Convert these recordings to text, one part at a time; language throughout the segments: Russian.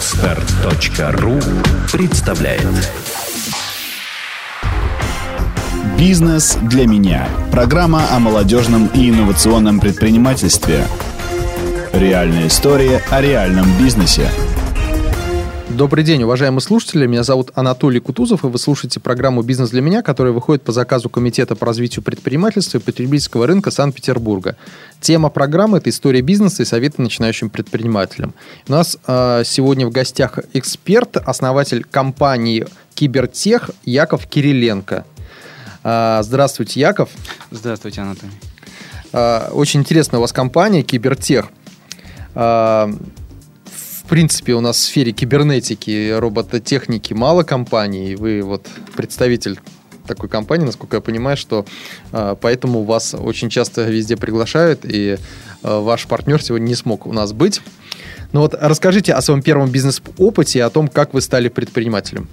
Отстар.ру представляет. «Бизнес для меня» – программа о молодежном и инновационном предпринимательстве. Реальная история о реальном бизнесе – Добрый день, уважаемые слушатели. Меня зовут Анатолий Кутузов, и вы слушаете программу «Бизнес для меня», которая выходит по заказу Комитета по развитию предпринимательства и потребительского рынка Санкт-Петербурга. Тема программы – это история бизнеса и советы начинающим предпринимателям. У нас э, сегодня в гостях эксперт, основатель компании «Кибертех» Яков Кириленко. Э, здравствуйте, Яков. Здравствуйте, Анатолий. Э, очень интересная у вас компания «Кибертех» принципе, у нас в сфере кибернетики, робототехники мало компаний. Вы вот представитель такой компании, насколько я понимаю, что э, поэтому вас очень часто везде приглашают, и э, ваш партнер сегодня не смог у нас быть. Ну вот расскажите о своем первом бизнес-опыте и о том, как вы стали предпринимателем.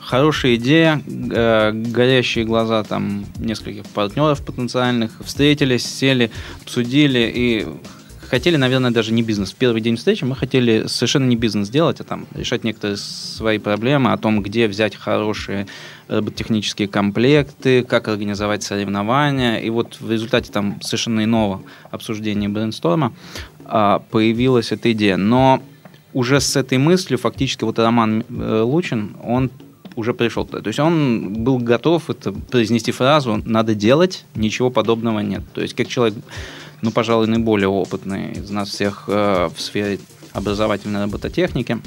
Хорошая идея, э, горящие глаза там нескольких партнеров потенциальных, встретились, сели, обсудили и хотели, наверное, даже не бизнес. В первый день встречи мы хотели совершенно не бизнес делать, а там решать некоторые свои проблемы о том, где взять хорошие робототехнические комплекты, как организовать соревнования. И вот в результате там совершенно иного обсуждения брейнсторма а, появилась эта идея. Но уже с этой мыслью фактически вот Роман э, Лучин, он уже пришел туда. То есть он был готов это произнести фразу «надо делать, ничего подобного нет». То есть как человек ну, пожалуй, наиболее опытный из нас всех э, в сфере образовательной робототехники.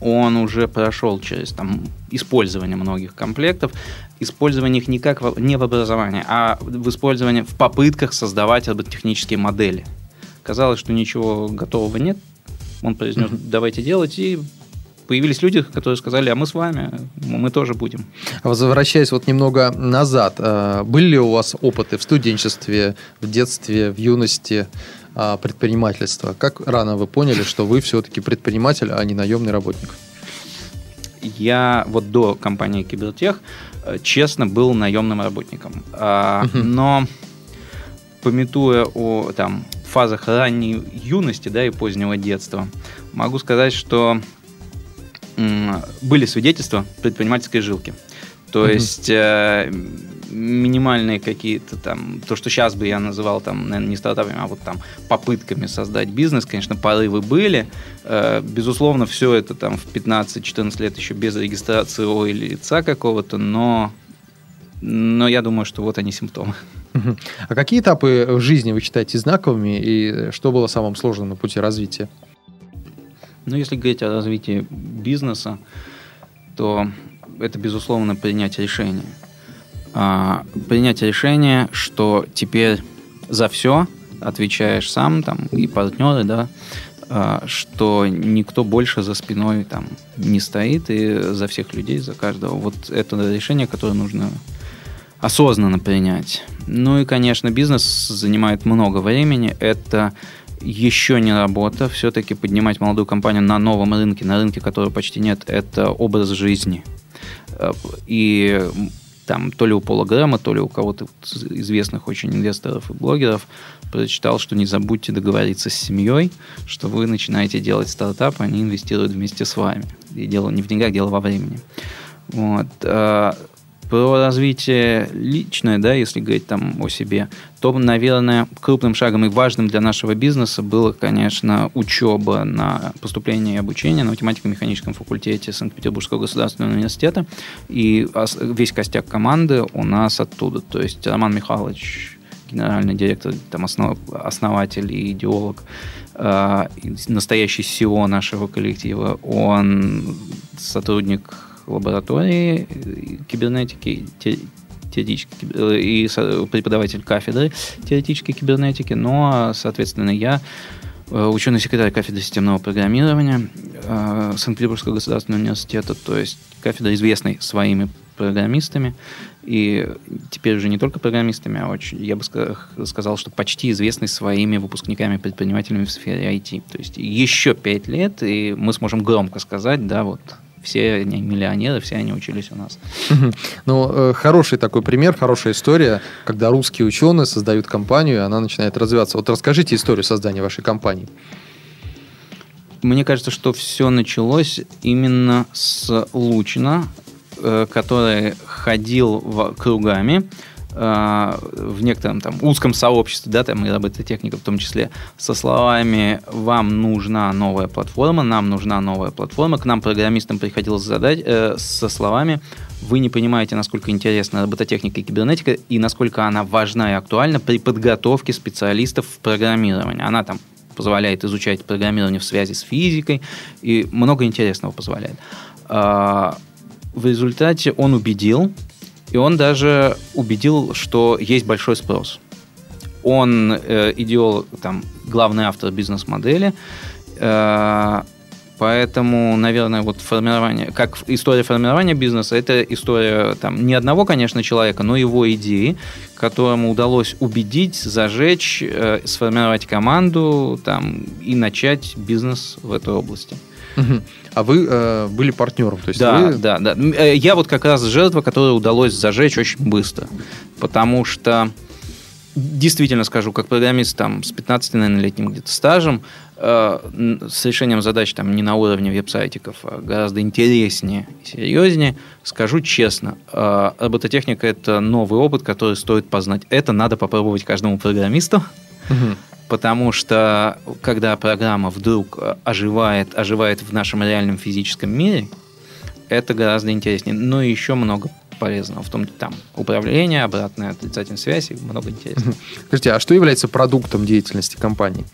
Он уже прошел через там, использование многих комплектов, использование их не как в, не в образовании, а в использовании в попытках создавать робототехнические модели. Казалось, что ничего готового нет. Он произнес, давайте делать, и появились люди, которые сказали, а мы с вами, мы тоже будем. Возвращаясь вот немного назад, э, были ли у вас опыты в студенчестве, в детстве, в юности э, предпринимательства? Как рано вы поняли, что вы все-таки предприниматель, а не наемный работник? Я вот до компании Кибертех, э, честно, был наемным работником. Uh-huh. Но пометуя о там, фазах ранней юности да, и позднего детства, могу сказать, что были свидетельства предпринимательской жилки. То угу. есть э, минимальные какие-то там, то, что сейчас бы я называл там, наверное, не стартапами, а вот там попытками создать бизнес, конечно, порывы были. Э, безусловно, все это там в 15-14 лет еще без регистрации ОИ или лица какого-то, но, но я думаю, что вот они симптомы. А какие этапы в жизни вы считаете знаковыми и что было самым сложным на пути развития? Ну, если говорить о развитии бизнеса, то это, безусловно, принять решение. А, принять решение, что теперь за все отвечаешь сам, там, и партнеры, да, а, что никто больше за спиной там не стоит, и за всех людей, за каждого. Вот это решение, которое нужно осознанно принять. Ну и, конечно, бизнес занимает много времени. Это еще не работа. Все-таки поднимать молодую компанию на новом рынке, на рынке, которого почти нет, это образ жизни. Э, и там то ли у Пола Грэма, то ли у кого-то известных очень инвесторов и блогеров прочитал, что не забудьте договориться с семьей, что вы начинаете делать стартап, они инвестируют вместе с вами. И дело не в деньгах, дело во времени. Вот. Про развитие личное, да, если говорить там о себе, то, наверное, крупным шагом и важным для нашего бизнеса было, конечно, учеба на поступление и обучение на математико-механическом факультете Санкт-Петербургского государственного университета. И весь костяк команды у нас оттуда. То есть Роман Михайлович, генеральный директор, там, основ, основатель и идеолог, э, настоящий SEO нашего коллектива, он сотрудник лаборатории э, кибернетики, теоретической э, и преподаватель кафедры теоретической кибернетики, но, соответственно, я э, ученый секретарь кафедры системного программирования Санкт-Петербургского государственного университета, то есть кафедра известной своими программистами, и теперь уже не только программистами, а очень, я бы сказал, что почти известный своими выпускниками-предпринимателями в сфере IT. То есть еще пять лет, и мы сможем громко сказать, да, вот все они миллионеры, все они учились у нас. Ну, э, хороший такой пример, хорошая история, когда русские ученые создают компанию, и она начинает развиваться. Вот расскажите историю создания вашей компании. Мне кажется, что все началось именно с Лучина, э, который ходил кругами в некотором там узком сообществе, да, там и робототехника в том числе, со словами «Вам нужна новая платформа, нам нужна новая платформа». К нам, программистам, приходилось задать э, со словами вы не понимаете, насколько интересна робототехника и кибернетика, и насколько она важна и актуальна при подготовке специалистов в программировании. Она там позволяет изучать программирование в связи с физикой, и много интересного позволяет. А, в результате он убедил, и он даже убедил, что есть большой спрос. Он э, идеолог, там, главный автор бизнес-модели, э, Поэтому, наверное, вот формирование, как история формирования бизнеса, это история там не одного, конечно, человека, но его идеи, которому удалось убедить, зажечь, э, сформировать команду там, и начать бизнес в этой области. А вы э, были партнером, то есть да, вы... да, да. Э, я вот как раз жертва, которая удалось зажечь очень быстро, потому что действительно скажу, как программист там с 15, наверное, летним где-то стажем, э, с решением задач там не на уровне веб-сайтиков, а гораздо интереснее и серьезнее, скажу честно, э, робототехника – это новый опыт, который стоит познать. Это надо попробовать каждому программисту, угу. потому что когда программа вдруг оживает, оживает в нашем реальном физическом мире, это гораздо интереснее. Но еще много полезного в том, там управление, обратная отрицательная связь и много интересного. Скажите, а что является продуктом деятельности компании?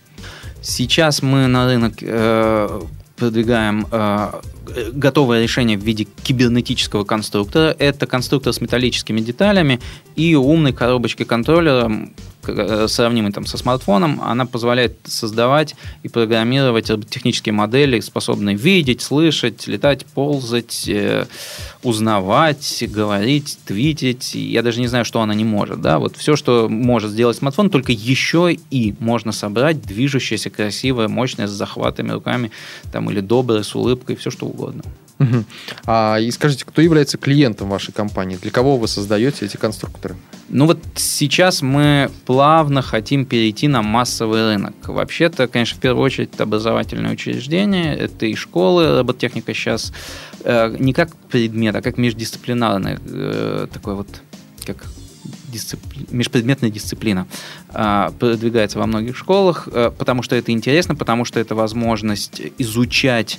Сейчас мы на рынок э, продвигаем э, готовое решение в виде кибернетического конструктора. Это конструктор с металлическими деталями и умной коробочкой контроллера, Э, сравнимый там со смартфоном, она позволяет создавать и программировать технические модели, способные видеть, слышать, летать, ползать, э, узнавать, говорить, твитить. Я даже не знаю, что она не может. Да? Вот все, что может сделать смартфон, только еще и можно собрать движущееся, красивое, мощное, с захватами руками там, или доброе, с улыбкой, все что угодно. А, и скажите, кто является клиентом вашей компании? Для кого вы создаете эти конструкторы? Ну вот сейчас мы плавно хотим перейти на массовый рынок. Вообще-то, конечно, в первую очередь это образовательные учреждения, это и школы, робототехника сейчас э, не как предмет, а как междисциплинарный э, такой вот, как дисципли... межпредметная дисциплина э, продвигается во многих школах, э, потому что это интересно, потому что это возможность изучать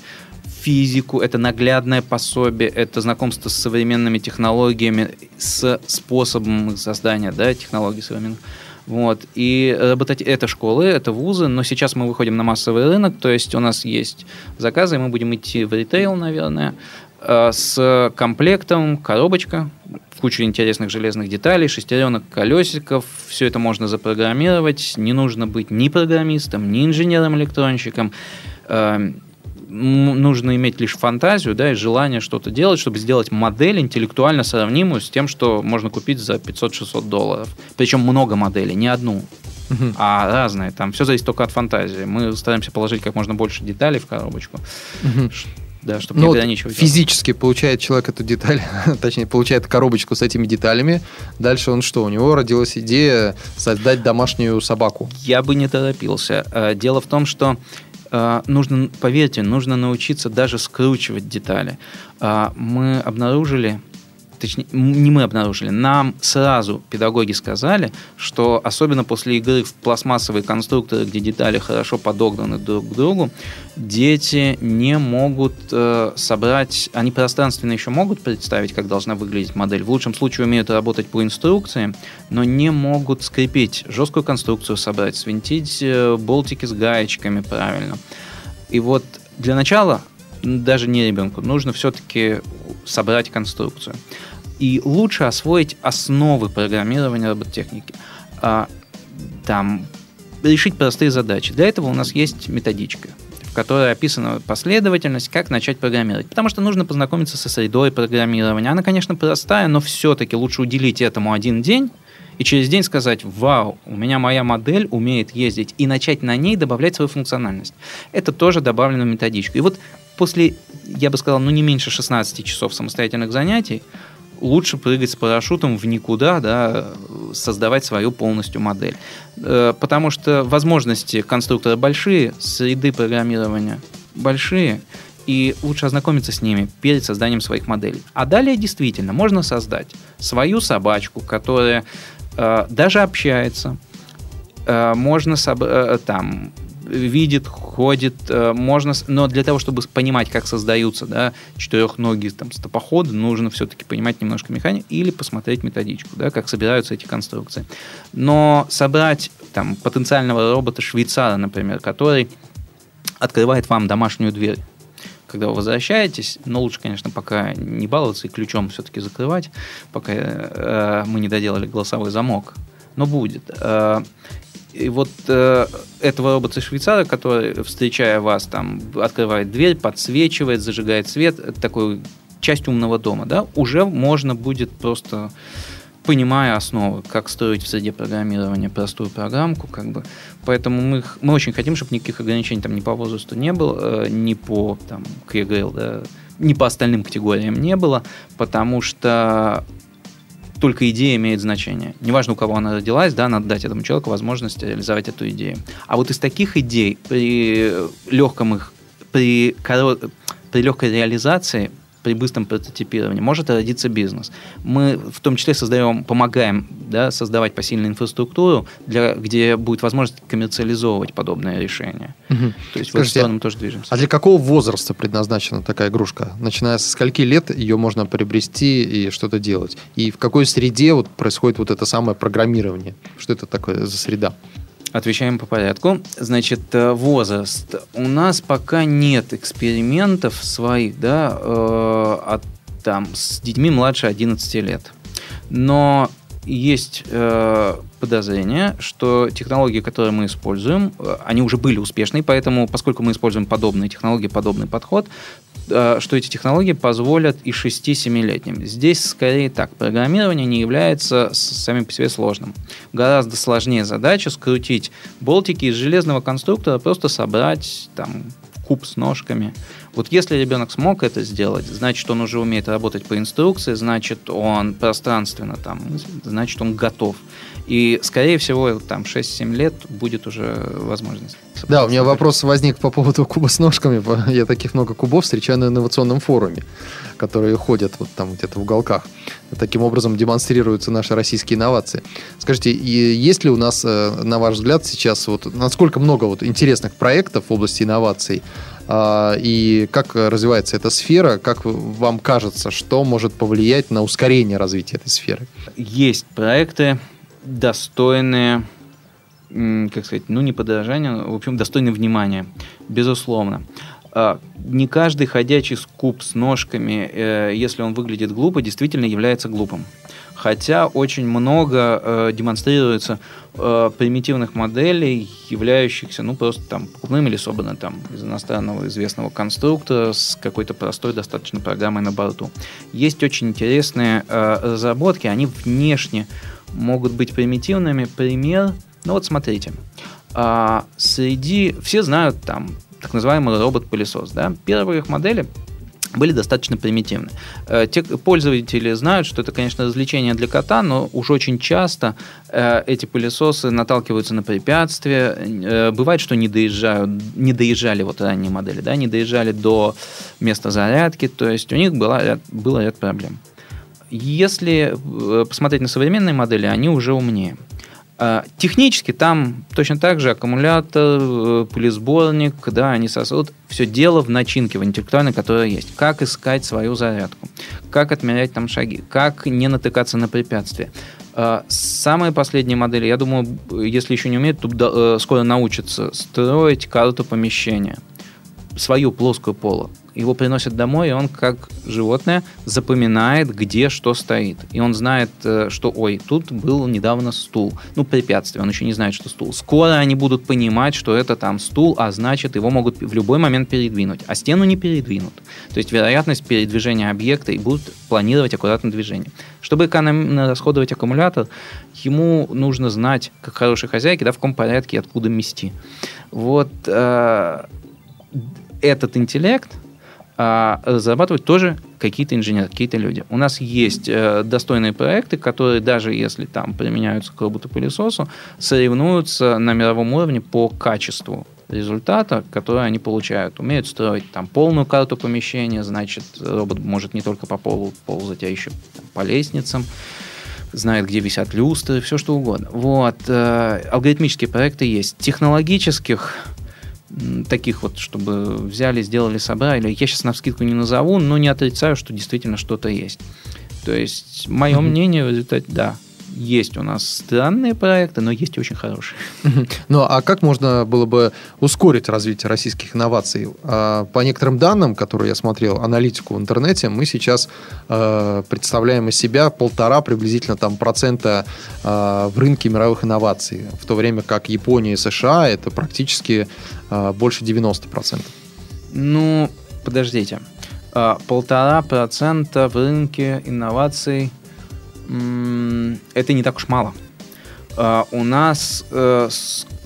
физику, это наглядное пособие, это знакомство с современными технологиями, с способом создания да, технологий современных. Вот. И работать это школы, это вузы, но сейчас мы выходим на массовый рынок, то есть у нас есть заказы, и мы будем идти в ритейл, наверное, э, с комплектом, коробочка, кучу интересных железных деталей, шестеренок, колесиков. Все это можно запрограммировать. Не нужно быть ни программистом, ни инженером-электронщиком. Нужно иметь лишь фантазию да, и желание что-то делать, чтобы сделать модель интеллектуально сравнимую с тем, что можно купить за 500-600 долларов. Причем много моделей, не одну, uh а разные. Там все зависит только от фантазии. Мы стараемся положить как можно больше деталей в коробочку. uh Да, чтобы ну, не ограничивать. Физически получает человек эту деталь, точнее, получает коробочку с этими деталями. Дальше он что? У него родилась идея создать домашнюю собаку. Я бы не торопился. Э, дело в том, что нужно, поверьте, нужно научиться даже скручивать детали. А, мы обнаружили, точнее, не мы обнаружили, нам сразу педагоги сказали, что особенно после игры в пластмассовые конструкторы, где детали хорошо подогнаны друг к другу, дети не могут э, собрать, они пространственно еще могут представить, как должна выглядеть модель. В лучшем случае умеют работать по инструкции, но не могут скрепить жесткую конструкцию, собрать, свинтить э, болтики с гаечками правильно. И вот для начала даже не ребенку, нужно все-таки собрать конструкцию и лучше освоить основы программирования робототехники. А, там решить простые задачи. Для этого у нас есть методичка, в которой описана последовательность, как начать программировать. Потому что нужно познакомиться со средой программирования. Она, конечно, простая, но все-таки лучше уделить этому один день, и через день сказать, вау, у меня моя модель умеет ездить, и начать на ней добавлять свою функциональность. Это тоже добавлено в методичку. И вот после, я бы сказал, ну не меньше 16 часов самостоятельных занятий, лучше прыгать с парашютом в никуда, да, создавать свою полностью модель. Э, потому что возможности конструктора большие, среды программирования большие, и лучше ознакомиться с ними перед созданием своих моделей. А далее действительно можно создать свою собачку, которая э, даже общается, э, можно соб- э, там видит, ходит, э, можно, но для того, чтобы понимать, как создаются да, четырехногие там, стопоходы, нужно все-таки понимать немножко механику или посмотреть методичку, да, как собираются эти конструкции. Но собрать там, потенциального робота-швейцара, например, который открывает вам домашнюю дверь, когда вы возвращаетесь, но лучше, конечно, пока не баловаться и ключом все-таки закрывать, пока э, мы не доделали голосовой замок. Но будет. Э, и вот э, этого робота-швейцара, который, встречая вас, там, открывает дверь, подсвечивает, зажигает свет, такой часть умного дома, да, уже можно будет просто понимая основы, как строить в среде программирования простую программку, как бы. Поэтому мы, мы очень хотим, чтобы никаких ограничений там ни по возрасту не было, э, ни по там, КГЛ, да, ни по остальным категориям не было, потому что только идея имеет значение. Неважно, у кого она родилась, да, надо дать этому человеку возможность реализовать эту идею. А вот из таких идей при легком их, при, коро... при легкой реализации при быстром прототипировании может родиться бизнес. Мы в том числе создаем, помогаем да, создавать посильную инфраструктуру, для, где будет возможность коммерциализовывать подобное решение. Угу. То есть Скажите, в эту сторону мы тоже движемся. А для какого возраста предназначена такая игрушка? Начиная со скольки лет ее можно приобрести и что-то делать? И в какой среде вот происходит вот это самое программирование? Что это такое за среда? Отвечаем по порядку. Значит, э, возраст. У нас пока нет экспериментов своих, да, э, от, там, с детьми младше 11 лет. Но есть э, подозрение, что технологии, которые мы используем, э, они уже были успешны, поэтому, поскольку мы используем подобные технологии, подобный подход, что эти технологии позволят и 6-7-летним. Здесь скорее так. Программирование не является сами по себе сложным. Гораздо сложнее задача скрутить болтики из железного конструктора, просто собрать там куб с ножками. Вот если ребенок смог это сделать, значит, он уже умеет работать по инструкции, значит, он пространственно там, значит, он готов. И, скорее всего, там 6-7 лет будет уже возможность. Да, у меня вопрос возник по поводу куба с ножками. Я таких много кубов встречаю на инновационном форуме, которые ходят вот там где-то в уголках. Таким образом демонстрируются наши российские инновации. Скажите, есть ли у нас, э, на ваш взгляд, сейчас вот насколько много вот интересных проектов в области инноваций, и как развивается эта сфера, как вам кажется, что может повлиять на ускорение развития этой сферы? Есть проекты, достойные, как сказать, ну не подражания, в общем, достойные внимания, безусловно. А, не каждый ходячий куб с ножками, э, если он выглядит глупо, действительно является глупым. Хотя очень много э, демонстрируется э, примитивных моделей, являющихся, ну, просто там покупными или собраны там из иностранного известного конструктора с какой-то простой достаточно программой на борту. Есть очень интересные э, разработки, они внешне могут быть примитивными. Пример, ну вот смотрите, а, среди, все знают там так называемый робот-пылесос, да, первые их модели были достаточно примитивны. Э, те пользователи знают, что это, конечно, развлечение для кота, но уж очень часто э, эти пылесосы наталкиваются на препятствия. Э, бывает, что не доезжают, не доезжали вот ранние модели, да, не доезжали до места зарядки, то есть у них была, был ряд проблем. Если посмотреть на современные модели, они уже умнее. А, технически там точно так же аккумулятор, э, пылесборник, да, они сосут. Все дело в начинке, в интеллектуальной, которая есть. Как искать свою зарядку, как отмерять там шаги, как не натыкаться на препятствия. А, самые последние модели, я думаю, если еще не умеют, то э, скоро научатся строить карту помещения свою плоскую полу. Его приносят домой, и он, как животное, запоминает, где что стоит. И он знает, э, что, ой, тут был недавно стул. Ну, препятствие, он еще не знает, что стул. Скоро они будут понимать, что это там стул, а значит, его могут в любой момент передвинуть. А стену не передвинут. То есть вероятность передвижения объекта и будут планировать аккуратно движение. Чтобы экономно расходовать аккумулятор, ему нужно знать, как хорошей хозяйке, да, в каком порядке и откуда мести. Вот э, этот интеллект а, разрабатывают тоже какие-то инженеры, какие-то люди. У нас есть э, достойные проекты, которые даже если там применяются к роботу-пылесосу, соревнуются на мировом уровне по качеству результата, который они получают. Умеют строить там полную карту помещения, значит, робот может не только по полу ползать, а еще там, по лестницам знает, где висят люстры, все что угодно. Вот. Э, алгоритмические проекты есть. Технологических таких вот, чтобы взяли, сделали, собрали. Я сейчас на вскидку не назову, но не отрицаю, что действительно что-то есть. То есть, мое mm-hmm. мнение в результате, да, есть у нас странные проекты, но есть и очень хорошие. Ну, а как можно было бы ускорить развитие российских инноваций? А, по некоторым данным, которые я смотрел, аналитику в интернете, мы сейчас э, представляем из себя полтора приблизительно там процента э, в рынке мировых инноваций, в то время как Япония и США это практически э, больше 90%. Ну, подождите. Полтора процента в рынке инноваций – это не так уж мало. А, у нас э,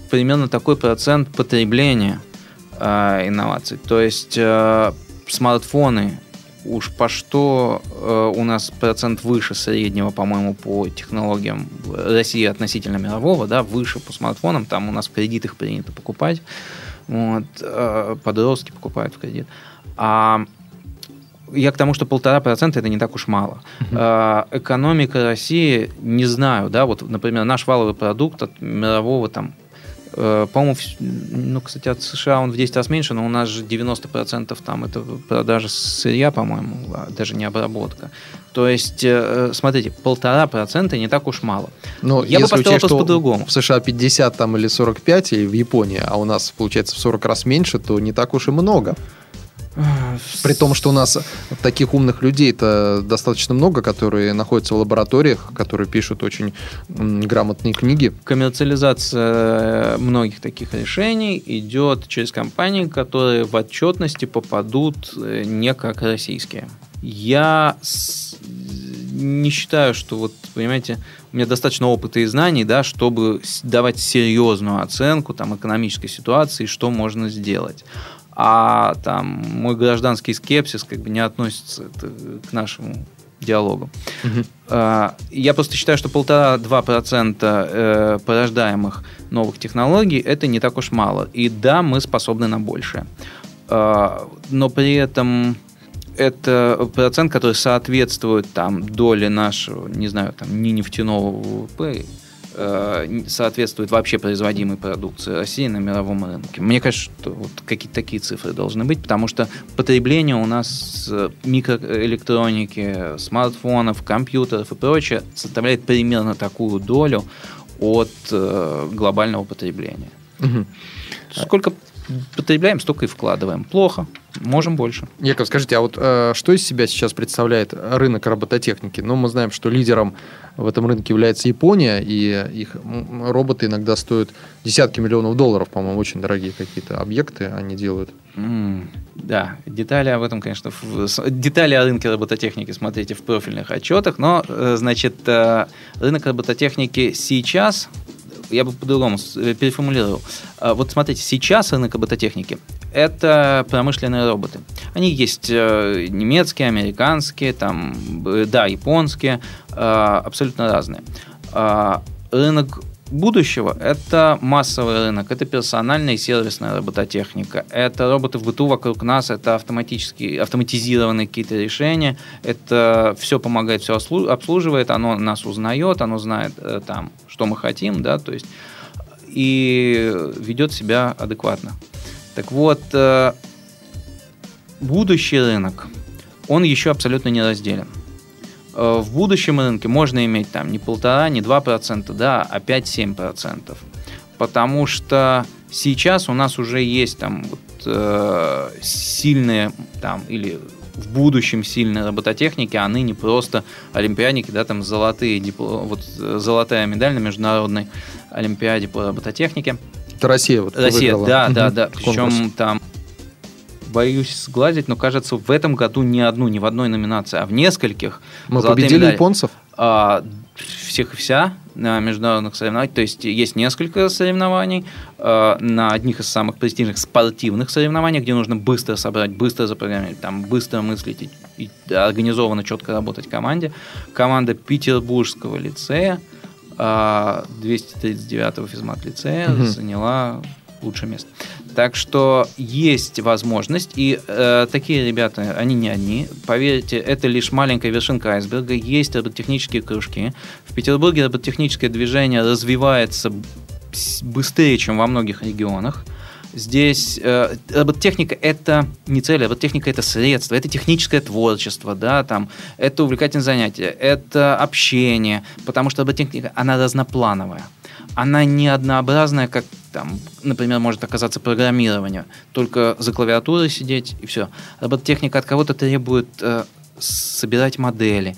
примерно такой процент потребления а, инноваций. То есть э, смартфоны уж по что э, у нас процент выше среднего, по-моему, по технологиям России относительно мирового, да, выше по смартфонам, там у нас в кредит их принято покупать, вот, подростки покупают в кредит. А я к тому, что полтора процента это не так уж мало. Uh-huh. Экономика России, не знаю, да, вот, например, наш валовый продукт от мирового там э, по-моему, ну, кстати, от США он в 10 раз меньше, но у нас же 90% там это продажа сырья, по-моему, а даже не обработка. То есть, э, смотрите, полтора процента не так уж мало. Но Я бы поставил вопрос по-другому. В США 50 там или 45, или в Японии, а у нас, получается, в 40 раз меньше, то не так уж и много. При том, что у нас таких умных людей-то достаточно много, которые находятся в лабораториях, которые пишут очень грамотные книги. Коммерциализация многих таких решений идет через компании, которые в отчетности попадут э, не как российские. Я не считаю, что вот, понимаете, у меня достаточно опыта и знаний, да, чтобы давать серьезную оценку там, экономической ситуации, что можно сделать а там мой гражданский скепсис как бы не относится к нашему диалогу. Угу. Я просто считаю, что полтора-два процента э, порождаемых новых технологий это не так уж мало. И да, мы способны на большее. А, но при этом это процент, который соответствует там доле нашего, не знаю, там, не нефтяного ВВП, Э, соответствует вообще производимой продукции России на мировом рынке. Мне кажется, что вот какие-то такие цифры должны быть, потому что потребление у нас микроэлектроники, смартфонов, компьютеров и прочее составляет примерно такую долю от э, глобального потребления. Угу. Сколько потребляем, столько и вкладываем. Плохо, можем больше. Яков, скажите, а вот э, что из себя сейчас представляет рынок робототехники? Ну, мы знаем, что лидером в этом рынке является Япония, и их роботы иногда стоят десятки миллионов долларов, по-моему, очень дорогие какие-то объекты они делают. Mm, да, детали об этом, конечно, в, детали о рынке робототехники смотрите в профильных отчетах, но, э, значит, э, рынок робототехники сейчас я бы по-другому э, переформулировал. А, вот смотрите, сейчас рынок робототехники – это промышленные роботы. Они есть э, немецкие, американские, там, да, японские, а, абсолютно разные. А, рынок будущего – это массовый рынок, это персональная и сервисная робототехника, это роботы в быту вокруг нас, это автоматические, автоматизированные какие-то решения, это все помогает, все обслуживает, оно нас узнает, оно знает э, там, что мы хотим, да, то есть и ведет себя адекватно. Так вот, э, будущий рынок, он еще абсолютно не разделен. Э, в будущем рынке можно иметь там не полтора, не два процента, да, а 5-7 процентов. Потому что сейчас у нас уже есть там вот, э, сильные там или в будущем сильные робототехники, а ныне просто олимпиадники, да, там золотые, вот золотая медаль на международной олимпиаде по робототехнике. Это Россия вот Россия, выиграла. да, да, да. Причем там боюсь сглазить, но кажется, в этом году не одну, не в одной номинации, а в нескольких. Мы победили медали. японцев? А, всех и вся на международных соревнованиях. То есть есть несколько соревнований а, на одних из самых престижных спортивных соревнований, где нужно быстро собрать, быстро запрограммировать, там быстро мыслить и, и организованно четко работать в команде. Команда Петербургского лицея 239-го а, физмат лицея угу. заняла лучшее место. Так что есть возможность, и э, такие ребята, они не одни. Поверьте, это лишь маленькая вершинка айсберга. Есть робототехнические кружки. В Петербурге робототехническое движение развивается быстрее, чем во многих регионах. Здесь э, робототехника это не цель, робототехника это средство, это техническое творчество, да, там, это увлекательное занятие, это общение, потому что робототехника, она разноплановая. Она не однообразная, как там, например, может оказаться программирование, только за клавиатурой сидеть и все. Робототехника от кого-то требует э, собирать модели,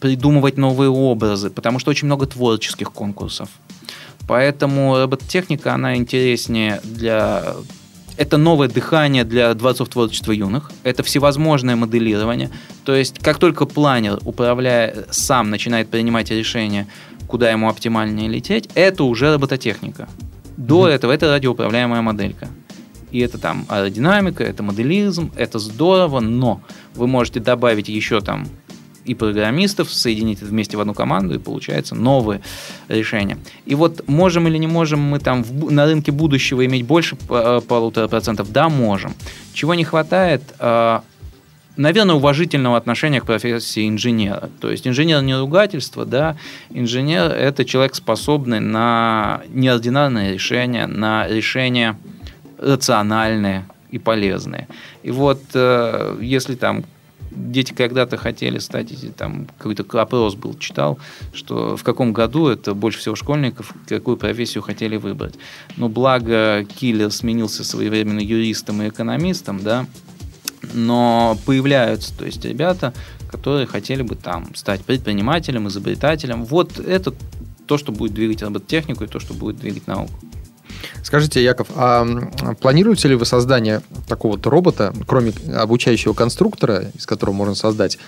придумывать новые образы, потому что очень много творческих конкурсов. Поэтому робототехника, она интереснее для... Это новое дыхание для дворцов творчества юных. Это всевозможное моделирование. То есть, как только планер, управляя сам, начинает принимать решение, куда ему оптимальнее лететь, это уже робототехника. До mm-hmm. этого это радиоуправляемая моделька. И это там аэродинамика, это моделизм, это здорово, но вы можете добавить еще там и программистов, соединить это вместе в одну команду, и получается новое решение. И вот можем или не можем мы там в, на рынке будущего иметь больше э, полутора процентов? Да, можем. Чего не хватает? Наверное, уважительного отношения к профессии инженера. То есть инженер не ругательство, да, инженер – это человек, способный на неординарные решения, на решения рациональные и полезные. И вот э, если там дети когда-то хотели стать, там какой-то опрос был, читал, что в каком году это больше всего школьников, какую профессию хотели выбрать. Но благо Киллер сменился своевременно юристом и экономистом, да, но появляются, то есть ребята, которые хотели бы там стать предпринимателем, изобретателем. Вот это то, что будет двигать робототехнику и то, что будет двигать науку. Скажите, Яков, а планируете ли вы создание такого вот робота, кроме обучающего конструктора, из которого можно создать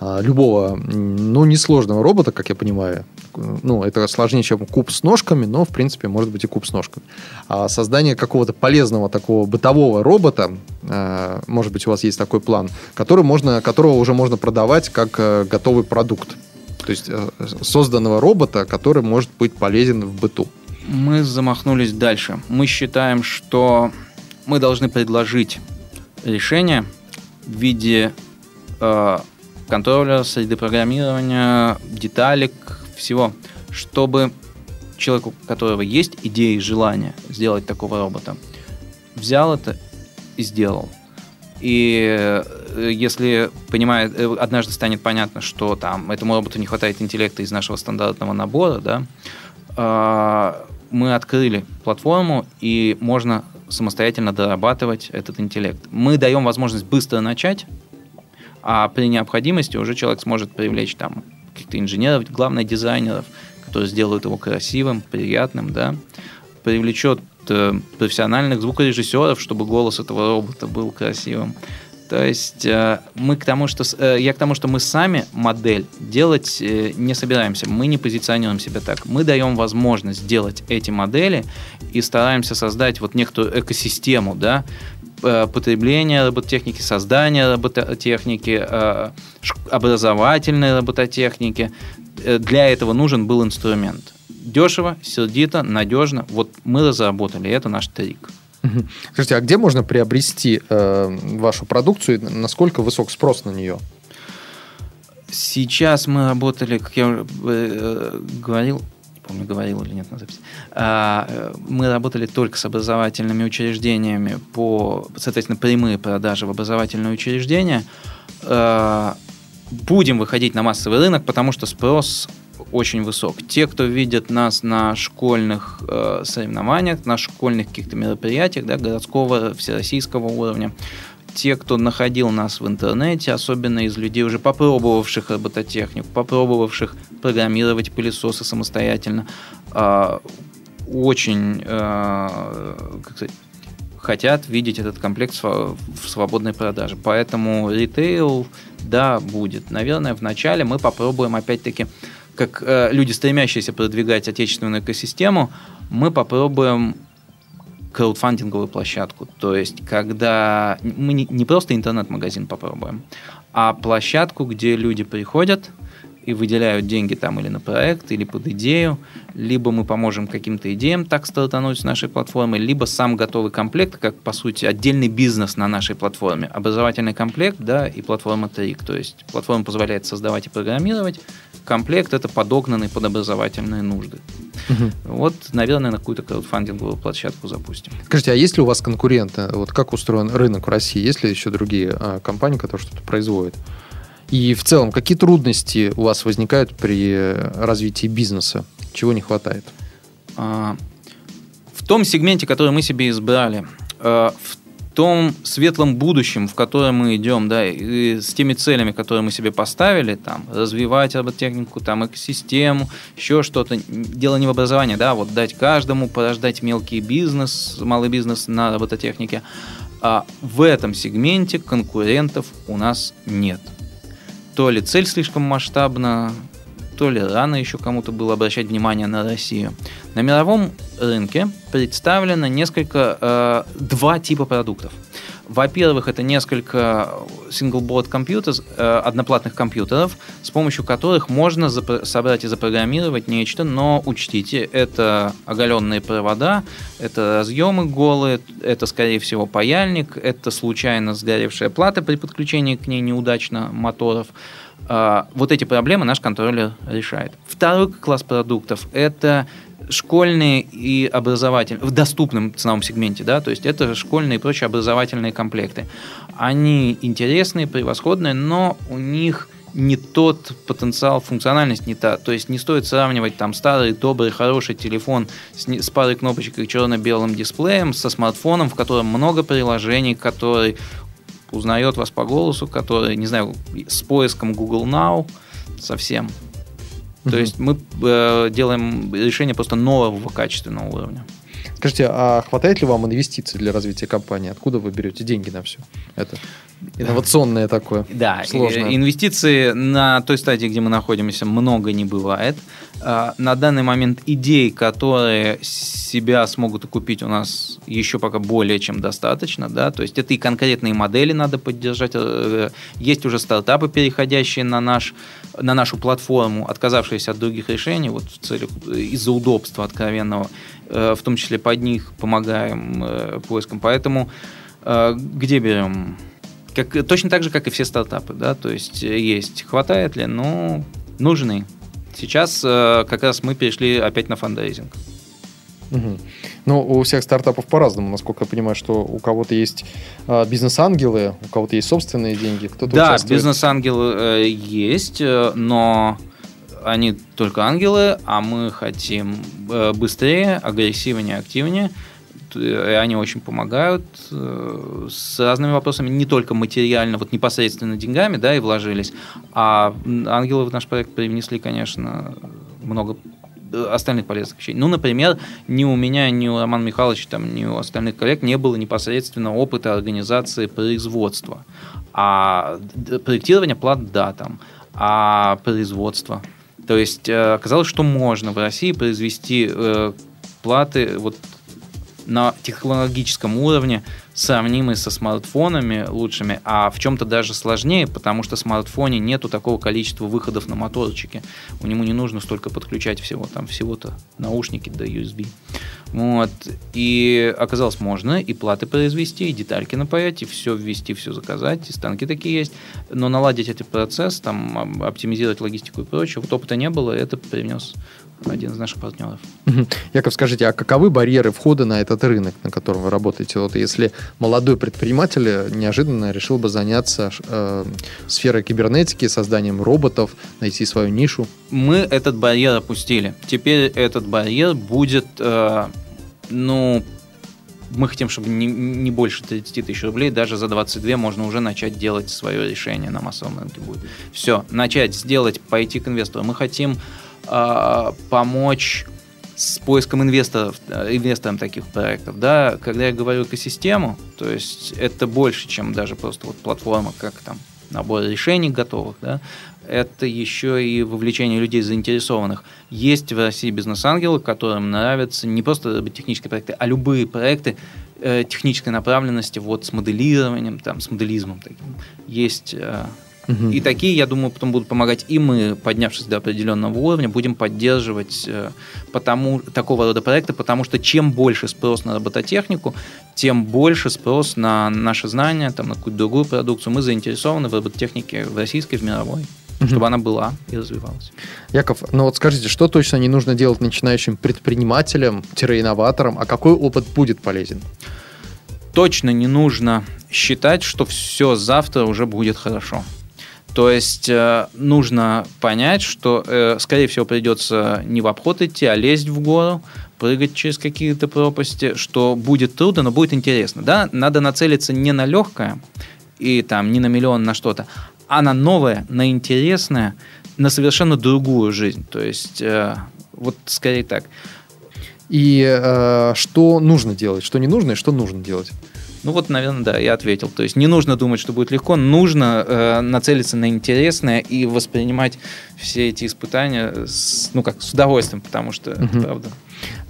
любого, ну, несложного робота, как я понимаю. Ну, это сложнее, чем куб с ножками, но, в принципе, может быть и куб с ножками. А создание какого-то полезного такого бытового робота, а, может быть, у вас есть такой план, который можно, которого уже можно продавать как э, готовый продукт. То есть э, созданного робота, который может быть полезен в быту мы замахнулись дальше. Мы считаем, что мы должны предложить решение в виде контроля, среды программирования, деталек, всего, чтобы человеку, у которого есть идеи и желание сделать такого робота, взял это и сделал. И э, если понимает, э, однажды станет понятно, что там этому роботу не хватает интеллекта из нашего стандартного набора, да, э, мы открыли платформу, и можно самостоятельно дорабатывать этот интеллект. Мы даем возможность быстро начать, а при необходимости уже человек сможет привлечь там каких-то инженеров, главное дизайнеров, которые сделают его красивым, приятным, да, привлечет э, профессиональных звукорежиссеров, чтобы голос этого робота был красивым. То есть э, мы к тому, что э, я к тому, что мы сами модель делать не собираемся, мы не позиционируем себя так. Мы даем возможность делать эти модели и стараемся создать вот некую экосистему, да, потребления робототехники, создания робототехники, образовательной робототехники. Для этого нужен был инструмент. Дешево, сердито, надежно. Вот мы разработали, это наш трик. Скажите, а где можно приобрести э, вашу продукцию? Насколько высок спрос на нее? Сейчас мы работали, как я э, говорил, помню, говорил или нет на записи, а, э, мы работали только с образовательными учреждениями по, соответственно, прямые продажи в образовательные учреждения. Э, будем выходить на массовый рынок, потому что спрос очень высок. Те, кто видит нас на школьных э, соревнованиях, на школьных каких-то мероприятиях, да, городского, всероссийского уровня, те, кто находил нас в интернете, особенно из людей, уже попробовавших робототехнику, попробовавших программировать пылесосы самостоятельно, э, очень э, как сказать, хотят видеть этот комплект в свободной продаже. Поэтому ритейл, да, будет. Наверное, вначале мы попробуем опять-таки как э, люди, стремящиеся продвигать отечественную экосистему, мы попробуем краудфандинговую площадку. То есть, когда мы не, не просто интернет-магазин попробуем, а площадку, где люди приходят и выделяют деньги там или на проект, или под идею, либо мы поможем каким-то идеям так стартануть с нашей платформы, либо сам готовый комплект, как, по сути, отдельный бизнес на нашей платформе. Образовательный комплект, да, и платформа TRIC. То есть платформа позволяет создавать и программировать, комплект это подогнанный под образовательные нужды. Угу. Вот, наверное, на какую-то краудфандинговую площадку запустим. Скажите, а есть ли у вас конкуренты? Вот как устроен рынок в России? Есть ли еще другие а, компании, которые что-то производят? И в целом, какие трудности у вас возникают при развитии бизнеса? Чего не хватает? А, в том сегменте, который мы себе избрали, а, в том светлом будущем, в которое мы идем, да, и с теми целями, которые мы себе поставили, там, развивать роботехнику, там, экосистему, еще что-то. Дело не в образовании, да, вот дать каждому, порождать мелкий бизнес, малый бизнес на робототехнике. А в этом сегменте конкурентов у нас нет то ли цель слишком масштабна, то ли рано еще кому-то было обращать внимание на Россию. На мировом рынке представлено несколько, э, два типа продуктов. Во-первых, это несколько single-board компьютеров, э, одноплатных компьютеров, с помощью которых можно собрать и запрограммировать нечто, но учтите, это оголенные провода, это разъемы голые, это, скорее всего, паяльник, это случайно сгоревшая плата при подключении к ней неудачно моторов. Э, вот эти проблемы наш контроллер решает. Второй класс продуктов – это школьные и образовательные, в доступном ценовом сегменте, да, то есть это школьные и прочие образовательные комплекты. Они интересные, превосходные, но у них не тот потенциал, функциональность не та. То есть не стоит сравнивать там старый, добрый, хороший телефон с, с парой кнопочек и черно-белым дисплеем со смартфоном, в котором много приложений, который узнает вас по голосу, который, не знаю, с поиском Google Now совсем то есть мы э, делаем решение просто нового качественного уровня. Скажите, а хватает ли вам инвестиций для развития компании? Откуда вы берете деньги на все это? Инновационное такое. Да, сложное. инвестиции на той стадии, где мы находимся, много не бывает. А, на данный момент идей, которые себя смогут окупить у нас еще пока более чем достаточно, да, то есть это и конкретные модели надо поддержать, э, есть уже стартапы, переходящие на, наш, на нашу платформу, отказавшиеся от других решений, вот в целях из-за удобства откровенного, э, в том числе под них помогаем э, поискам, поэтому где берем? Как, точно так же, как и все стартапы, да, то есть есть, хватает ли, ну, нужны. Сейчас э, как раз мы перешли опять на фандрейзинг. Угу. Ну, у всех стартапов по-разному, насколько я понимаю, что у кого-то есть э, бизнес-ангелы, у кого-то есть собственные деньги, кто-то Да, участвует... бизнес-ангелы э, есть, э, но они только ангелы, а мы хотим э, быстрее, агрессивнее, активнее. Э, они очень помогают с разными вопросами, не только материально, вот непосредственно деньгами, да, и вложились, а ангелы в наш проект привнесли, конечно, много остальных полезных вещей. Ну, например, ни у меня, ни у Романа Михайловича, там, ни у остальных коллег не было непосредственно опыта организации производства. А проектирование плат, да, там, а производство. То есть э, оказалось, что можно в России произвести платы вот на технологическом уровне сравнимый со смартфонами лучшими, а в чем-то даже сложнее, потому что в смартфоне нету такого количества выходов на моторчике. У него не нужно столько подключать всего, там всего-то наушники до USB. Вот. И оказалось, можно и платы произвести, и детальки напаять, и все ввести, все заказать, и станки такие есть. Но наладить этот процесс, там, оптимизировать логистику и прочее, вот опыта не было, это принес один из наших партнеров. Яков, скажите, а каковы барьеры входа на этот рынок, на котором вы работаете? Вот если молодой предприниматель неожиданно решил бы заняться э, сферой кибернетики, созданием роботов, найти свою нишу? Мы этот барьер опустили. Теперь этот барьер будет, э, ну, мы хотим, чтобы не, не больше 30 тысяч рублей, даже за 22 можно уже начать делать свое решение на массовом рынке будет. Все, начать сделать, пойти к инвестору. Мы хотим э, помочь с поиском инвесторов, э, инвесторам таких проектов. Да, когда я говорю экосистему, то есть это больше, чем даже просто вот платформа, как там набор решений готовых, да, это еще и вовлечение людей заинтересованных. Есть в России бизнес-ангелы, которым нравятся не просто технические проекты, а любые проекты э, технической направленности, вот с моделированием, там, с моделизмом таким. Есть э, Угу. И такие, я думаю, потом будут помогать. И мы, поднявшись до определенного уровня, будем поддерживать э, потому, такого рода проекты, потому что чем больше спрос на робототехнику, тем больше спрос на наши знания, там, на какую-то другую продукцию. Мы заинтересованы в робототехнике в российской, в мировой угу. чтобы она была и развивалась. Яков, ну вот скажите, что точно не нужно делать начинающим предпринимателям-инноваторам, а какой опыт будет полезен? Точно не нужно считать, что все завтра уже будет хорошо. То есть э, нужно понять, что, э, скорее всего, придется не в обход идти, а лезть в гору, прыгать через какие-то пропасти, что будет трудно, но будет интересно. Да? Надо нацелиться не на легкое и там не на миллион на что-то, а на новое, на интересное, на совершенно другую жизнь. То есть э, вот скорее так. И э, что нужно делать, что не нужно и что нужно делать? Ну вот, наверное, да, я ответил. То есть не нужно думать, что будет легко, нужно э, нацелиться на интересное и воспринимать все эти испытания с, ну как, с удовольствием, потому что угу. правда.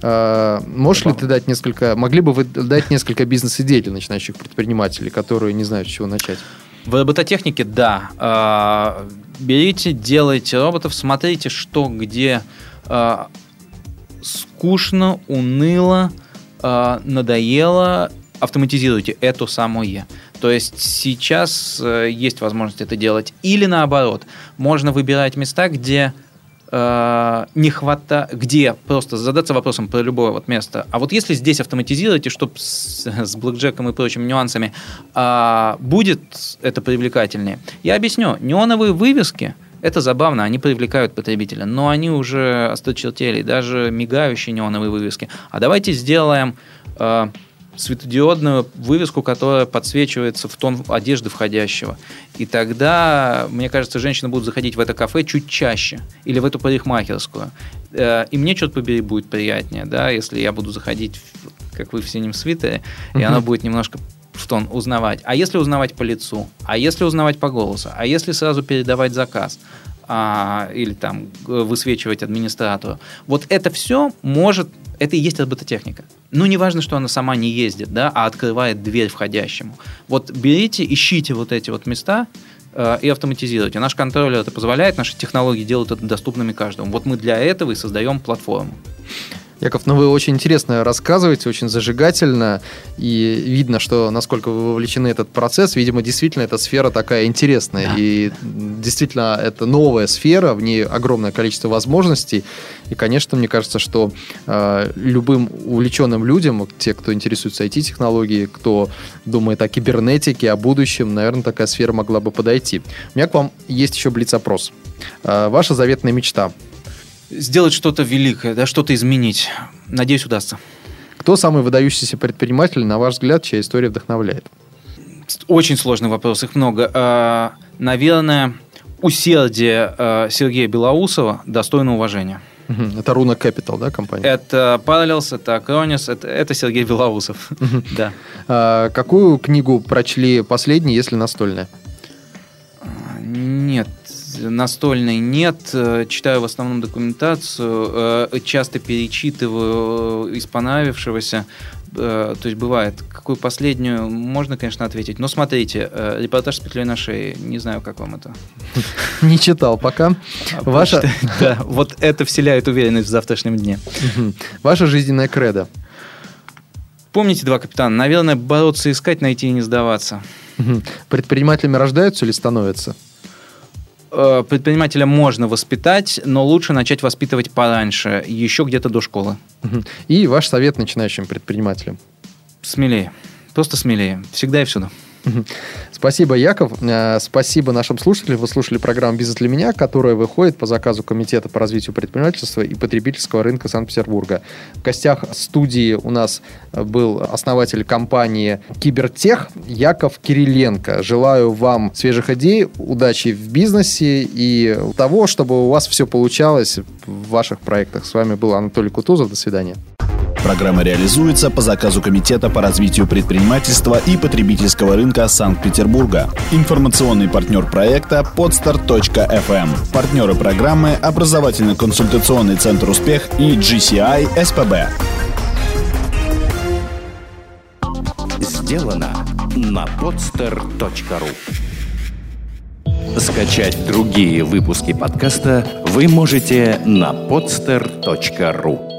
А, можешь Забавно. ли ты дать несколько, могли бы вы дать несколько бизнес-идей для начинающих предпринимателей, которые не знают, с чего начать? В робототехнике, да. А, берите, делайте роботов, смотрите, что где а, скучно, уныло, надоело, автоматизируйте это самое. То есть сейчас э, есть возможность это делать. Или наоборот, можно выбирать места, где э, не хватает, где просто задаться вопросом про любое вот место. А вот если здесь автоматизируете, чтобы с, с блэкджеком и прочими нюансами э, будет это привлекательнее. Я объясню. Неоновые вывески это забавно, они привлекают потребителя, но они уже осточертели, даже мигающие неоновые вывески. А давайте сделаем э, светодиодную вывеску, которая подсвечивается в тон одежды входящего. И тогда, мне кажется, женщины будут заходить в это кафе чуть чаще или в эту парикмахерскую. Э, и мне, что-то побери, будет приятнее, да, если я буду заходить, как вы в синем свитере, и она будет немножко в тон узнавать. А если узнавать по лицу? А если узнавать по голосу? А если сразу передавать заказ? А, или там высвечивать администратору. Вот это все может, это и есть робототехника. Ну, не важно, что она сама не ездит, да, а открывает дверь входящему. Вот берите, ищите вот эти вот места, э, и автоматизируйте. Наш контроллер это позволяет, наши технологии делают это доступными каждому. Вот мы для этого и создаем платформу. Яков, ну вы очень интересно рассказываете, очень зажигательно, и видно, что насколько вы вовлечены в этот процесс. Видимо, действительно, эта сфера такая интересная, да. и действительно, это новая сфера, в ней огромное количество возможностей. И, конечно, мне кажется, что э, любым увлеченным людям, те, кто интересуется IT-технологией, кто думает о кибернетике, о будущем, наверное, такая сфера могла бы подойти. У меня к вам есть еще блиц-опрос. Э, ваша заветная мечта – сделать что-то великое, да, что-то изменить. Надеюсь, удастся. Кто самый выдающийся предприниматель, на ваш взгляд, чья история вдохновляет? Очень сложный вопрос, их много. А, наверное, усердие а, Сергея Белоусова достойно уважения. Это Руна Capital, да, компания? Это Parallels, это Acronis, это, это Сергей Белоусов. да. А, какую книгу прочли последней, если настольная? Нет, настольной нет. Э, читаю в основном документацию, э, часто перечитываю. Э, то есть бывает, какую последнюю можно, конечно, ответить. Но смотрите, репортаж с петлей на шее. Не знаю, как вам это. Не читал пока. А, Ваша... Да, вот это вселяет уверенность в завтрашнем дне. Ваша жизненная кредо. Помните два капитана? Наверное, бороться, искать, найти и не сдаваться. Предпринимателями рождаются или становятся? Э, предпринимателя можно воспитать, но лучше начать воспитывать пораньше, еще где-то до школы. И ваш совет начинающим предпринимателям? Смелее. Просто смелее. Всегда и всюду. Спасибо, Яков. Э, спасибо нашим слушателям. Вы слушали программу «Бизнес для меня», которая выходит по заказу Комитета по развитию предпринимательства и потребительского рынка Санкт-Петербурга. В гостях студии у нас был основатель компании «Кибертех» Яков Кириленко. Желаю вам свежих идей, удачи в бизнесе и того, чтобы у вас все получалось в ваших проектах. С вами был Анатолий Кутузов. До свидания. Программа реализуется по заказу Комитета по развитию предпринимательства и потребительского рынка Санкт-Петербурга. Информационный партнер проекта podstar.fm. Партнеры программы – образовательно-консультационный центр «Успех» и GCI СПБ. Сделано на podster.ru Скачать другие выпуски подкаста вы можете на podster.ru